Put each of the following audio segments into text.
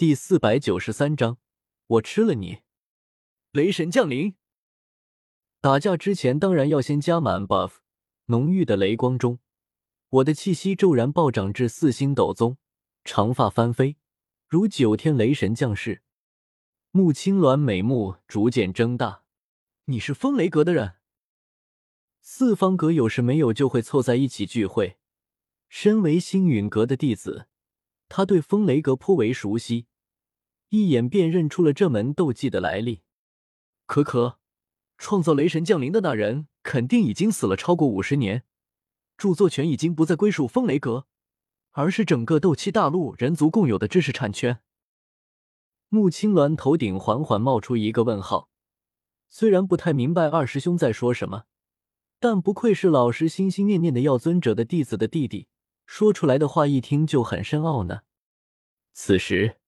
第四百九十三章，我吃了你！雷神降临。打架之前当然要先加满 buff，浓郁的雷光中，我的气息骤然暴涨至四星斗宗，长发翻飞，如九天雷神降世。穆青鸾美目逐渐睁大，你是风雷阁的人？四方阁有时没有就会凑在一起聚会。身为星陨阁的弟子，他对风雷阁颇为熟悉，一眼便认出了这门斗技的来历。可可，创造雷神降临的那人肯定已经死了超过五十年，著作权已经不再归属风雷阁，而是整个斗气大陆人族共有的知识产权。穆青鸾头顶缓缓冒出一个问号，虽然不太明白二师兄在说什么，但不愧是老师心心念念的药尊者的弟子的弟弟。说出来的话一听就很深奥呢。此时，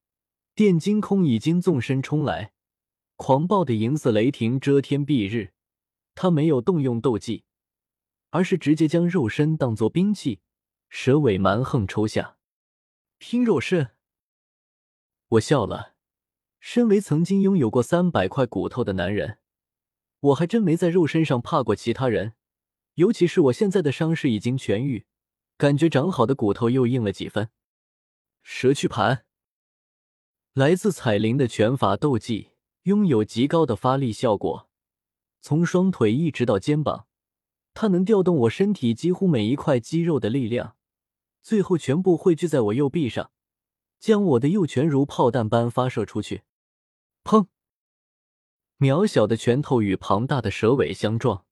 电金空已经纵身冲来，狂暴的银色雷霆遮天蔽日。他没有动用斗技，而是直接将肉身当作兵器，蛇尾蛮横抽下，拼肉身。我笑了。身为曾经拥有过三百块骨头的男人，我还真没在肉身上怕过其他人，尤其是我现在的伤势已经痊愈。感觉长好的骨头又硬了几分。蛇躯盘，来自彩铃的拳法斗技，拥有极高的发力效果。从双腿一直到肩膀，它能调动我身体几乎每一块肌肉的力量，最后全部汇聚在我右臂上，将我的右拳如炮弹般发射出去。砰！渺小的拳头与庞大的蛇尾相撞，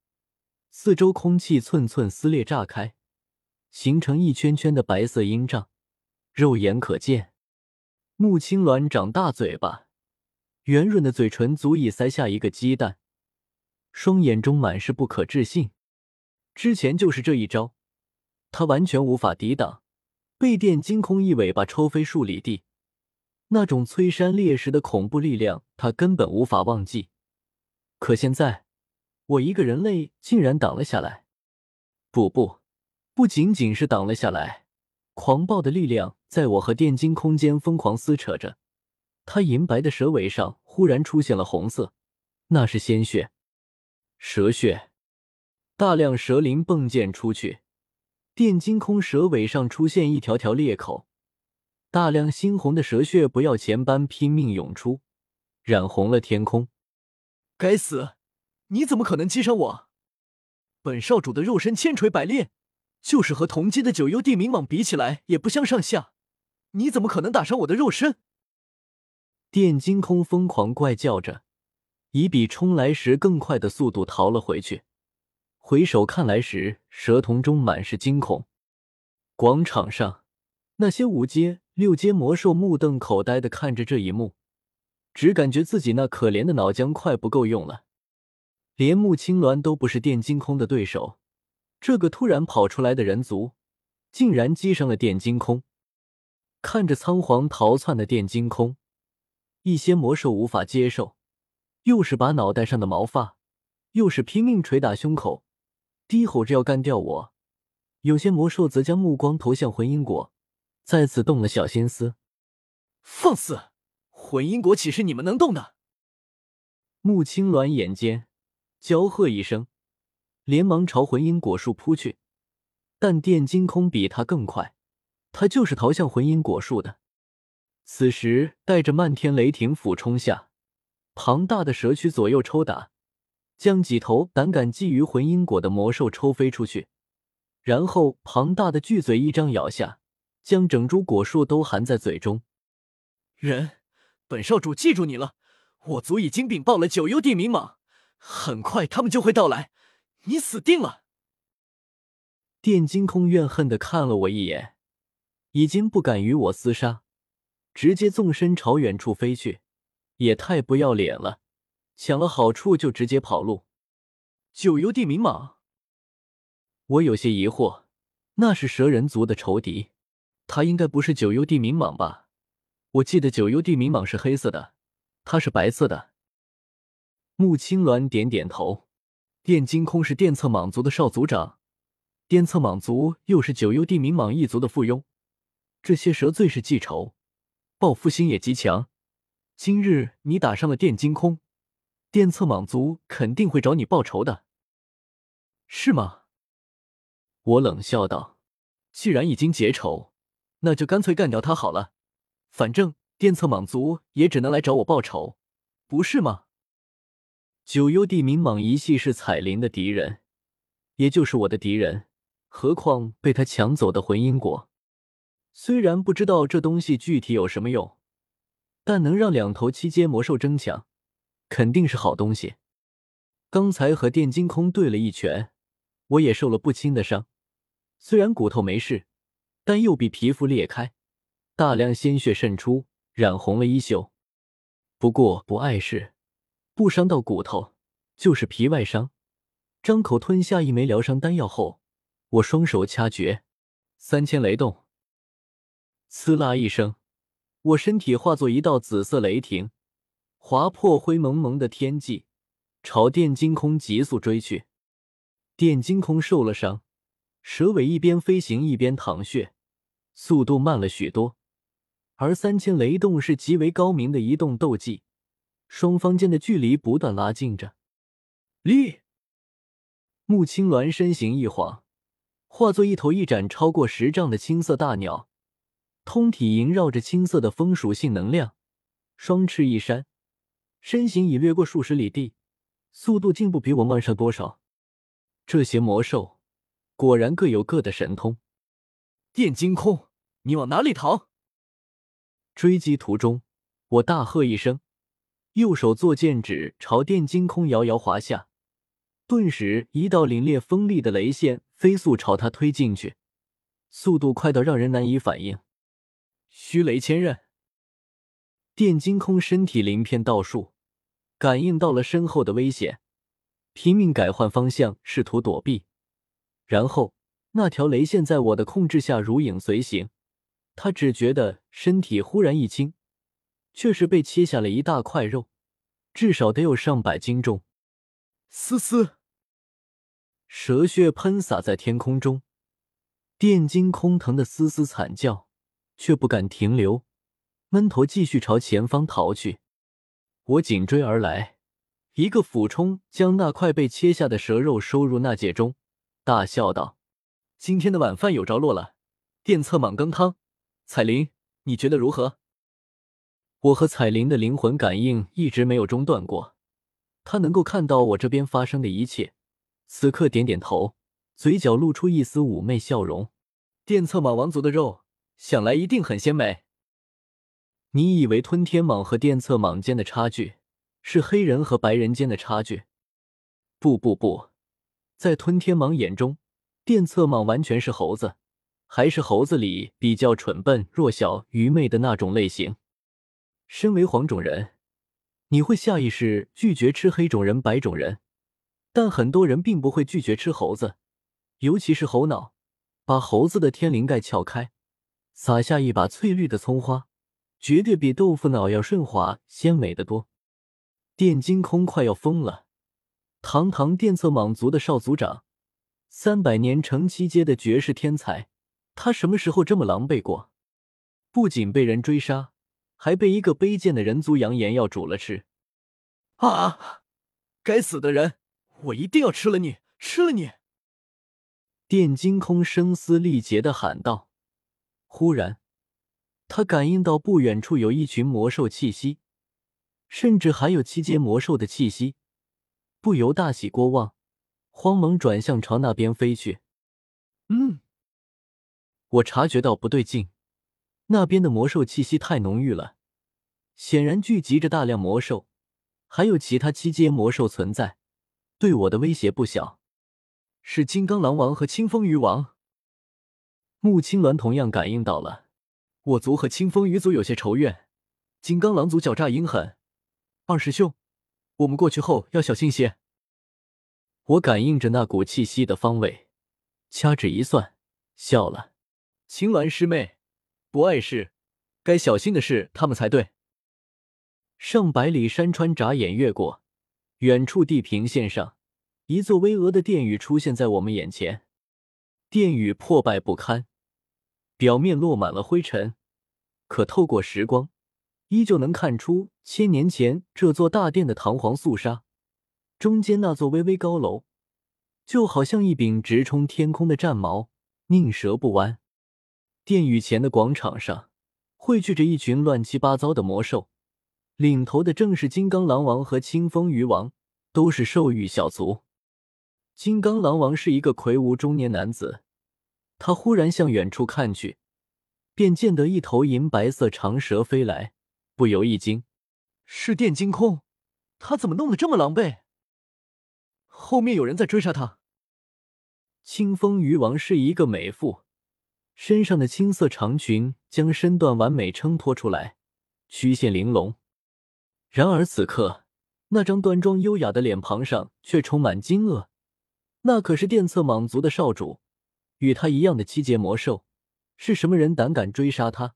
四周空气寸寸撕裂炸开。形成一圈圈的白色阴障，肉眼可见。穆青鸾长大嘴巴，圆润的嘴唇足以塞下一个鸡蛋，双眼中满是不可置信。之前就是这一招，他完全无法抵挡，被电惊空一尾巴抽飞数里地。那种摧山裂石的恐怖力量，他根本无法忘记。可现在，我一个人类竟然挡了下来。不不。不仅仅是挡了下来，狂暴的力量在我和电金空间疯狂撕扯着。他银白的蛇尾上忽然出现了红色，那是鲜血，蛇血。大量蛇鳞迸溅出去，电金空蛇尾上出现一条条裂口，大量猩红的蛇血不要钱般拼命涌出，染红了天空。该死！你怎么可能击伤我？本少主的肉身千锤百炼。就是和同级的九幽地冥蟒比起来，也不相上下。你怎么可能打伤我的肉身？电金空疯狂怪叫着，以比冲来时更快的速度逃了回去。回首看来时，蛇瞳中满是惊恐。广场上，那些五阶、六阶魔兽目瞪口呆的看着这一幕，只感觉自己那可怜的脑浆快不够用了。连穆青鸾都不是电金空的对手。这个突然跑出来的人族，竟然击伤了电金空。看着仓皇逃窜的电金空，一些魔兽无法接受，又是把脑袋上的毛发，又是拼命捶打胸口，低吼着要干掉我。有些魔兽则将目光投向魂因果，再次动了小心思。放肆！魂因果岂是你们能动的？穆青鸾眼尖，娇喝一声。连忙朝魂因果树扑去，但电金空比他更快，他就是逃向魂因果树的。此时带着漫天雷霆俯冲下，庞大的蛇躯左右抽打，将几头胆敢觊觎魂因果的魔兽抽飞出去，然后庞大的巨嘴一张咬下，将整株果树都含在嘴中。人，本少主记住你了，我族已经禀报了九幽地冥蟒，很快他们就会到来。你死定了！电金空怨恨的看了我一眼，已经不敢与我厮杀，直接纵身朝远处飞去，也太不要脸了！抢了好处就直接跑路。九幽地冥蟒，我有些疑惑，那是蛇人族的仇敌，他应该不是九幽地冥蟒吧？我记得九幽地冥蟒是黑色的，它是白色的。穆青鸾点点头。电金空是电策蟒族的少族长，电策蟒族又是九幽地冥蟒一族的附庸，这些蛇最是记仇，报复心也极强。今日你打伤了电金空，电策蟒族肯定会找你报仇的，是吗？我冷笑道：“既然已经结仇，那就干脆干掉他好了。反正电策蟒族也只能来找我报仇，不是吗？”九幽地冥蟒一系是彩铃的敌人，也就是我的敌人。何况被他抢走的魂因果，虽然不知道这东西具体有什么用，但能让两头七阶魔兽争抢，肯定是好东西。刚才和电金空对了一拳，我也受了不轻的伤，虽然骨头没事，但右臂皮肤裂开，大量鲜血渗出，染红了衣袖。不过不碍事。不伤到骨头，就是皮外伤。张口吞下一枚疗伤丹药后，我双手掐诀，三千雷动。呲啦一声，我身体化作一道紫色雷霆，划破灰蒙蒙的天际，朝电金空急速追去。电金空受了伤，蛇尾一边飞行一边淌血，速度慢了许多。而三千雷动是极为高明的移动斗技。双方间的距离不断拉近着。立，穆青鸾身形一晃，化作一头一展超过十丈的青色大鸟，通体萦绕着青色的风属性能量，双翅一扇，身形已掠过数十里地，速度竟不比我慢上多少。这些魔兽果然各有各的神通。电金空，你往哪里逃？追击途中，我大喝一声。右手作剑指，朝电金空遥遥划下，顿时一道凛冽锋利的雷线飞速朝他推进去，速度快到让人难以反应。虚雷千刃，电金空身体鳞片倒竖，感应到了身后的危险，拼命改换方向，试图躲避。然后那条雷线在我的控制下如影随形，他只觉得身体忽然一轻。却是被切下了一大块肉，至少得有上百斤重。嘶嘶，蛇血喷洒在天空中，电金空疼的嘶嘶惨叫，却不敢停留，闷头继续朝前方逃去。我紧追而来，一个俯冲将那块被切下的蛇肉收入纳戒中，大笑道：“今天的晚饭有着落了，电策蟒羹汤。彩铃，你觉得如何？”我和彩铃的灵魂感应一直没有中断过，她能够看到我这边发生的一切，此刻点点头，嘴角露出一丝妩媚笑容。电策蟒王族的肉，想来一定很鲜美。你以为吞天蟒和电策蟒间的差距是黑人和白人间的差距？不不不，在吞天蟒眼中，电策蟒完全是猴子，还是猴子里比较蠢笨、弱小、愚昧的那种类型。身为黄种人，你会下意识拒绝吃黑种人、白种人，但很多人并不会拒绝吃猴子，尤其是猴脑。把猴子的天灵盖撬开，撒下一把翠绿的葱花，绝对比豆腐脑要顺滑、鲜美的多。电金空快要疯了，堂堂电策蟒族的少族长，三百年成七阶的绝世天才，他什么时候这么狼狈过？不仅被人追杀。还被一个卑贱的人族扬言要煮了吃！啊！该死的人，我一定要吃了你，吃了你！电金空声嘶力竭的喊道。忽然，他感应到不远处有一群魔兽气息，甚至还有七阶魔兽的气息，不由大喜过望，慌忙转向朝那边飞去。嗯，我察觉到不对劲。那边的魔兽气息太浓郁了，显然聚集着大量魔兽，还有其他七阶魔兽存在，对我的威胁不小。是金刚狼王和清风鱼王。穆青鸾同样感应到了，我族和清风鱼族有些仇怨，金刚狼族狡诈阴狠。二师兄，我们过去后要小心些。我感应着那股气息的方位，掐指一算，笑了。青鸾师妹。不碍事，该小心的是他们才对。上百里山川眨眼越过，远处地平线上，一座巍峨的殿宇出现在我们眼前。殿宇破败不堪，表面落满了灰尘，可透过时光，依旧能看出千年前这座大殿的堂皇肃杀。中间那座巍巍高楼，就好像一柄直冲天空的战矛，宁折不弯。殿宇前的广场上，汇聚着一群乱七八糟的魔兽，领头的正是金刚狼王和青风鱼王，都是兽域小族。金刚狼王是一个魁梧中年男子，他忽然向远处看去，便见得一头银白色长蛇飞来，不由一惊：是电金空，他怎么弄得这么狼狈？后面有人在追杀他。青风鱼王是一个美妇，身上的青色长裙将身段完美衬托出来，曲线玲珑。然而此刻，那张端庄优雅的脸庞上却充满惊愕。那可是电测蟒族的少主，与他一样的七阶魔兽，是什么人胆敢追杀他？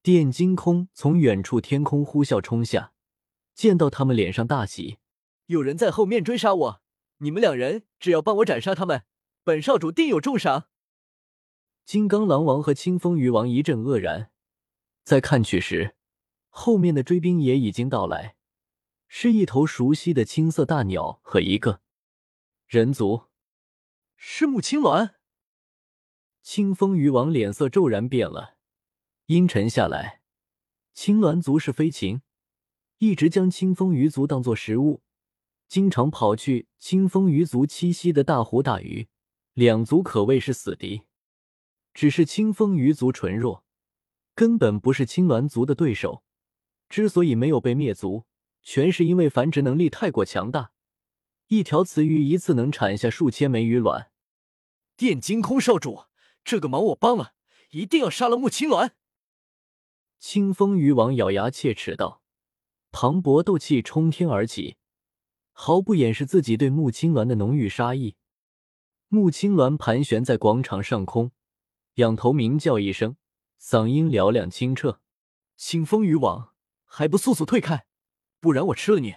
电金空从远处天空呼啸冲下，见到他们，脸上大喜：“有人在后面追杀我！”你们两人只要帮我斩杀他们，本少主定有重赏。金刚狼王和青风鱼王一阵愕然，再看去时，后面的追兵也已经到来，是一头熟悉的青色大鸟和一个人族，是木青鸾。青风鱼王脸色骤然变了，阴沉下来。青鸾族是飞禽，一直将青风鱼族当作食物。经常跑去青风鱼族栖息的大湖大鱼，两族可谓是死敌。只是青风鱼族纯弱，根本不是青鸾族的对手。之所以没有被灭族，全是因为繁殖能力太过强大，一条雌鱼一次能产下数千枚鱼卵。电金空少主，这个忙我帮了，一定要杀了木青鸾。青风鱼王咬牙切齿道，磅礴斗气冲天而起。毫不掩饰自己对木青鸾的浓郁杀意。木青鸾盘旋在广场上空，仰头鸣叫一声，嗓音嘹亮清澈：“清风渔网，还不速速退开，不然我吃了你！”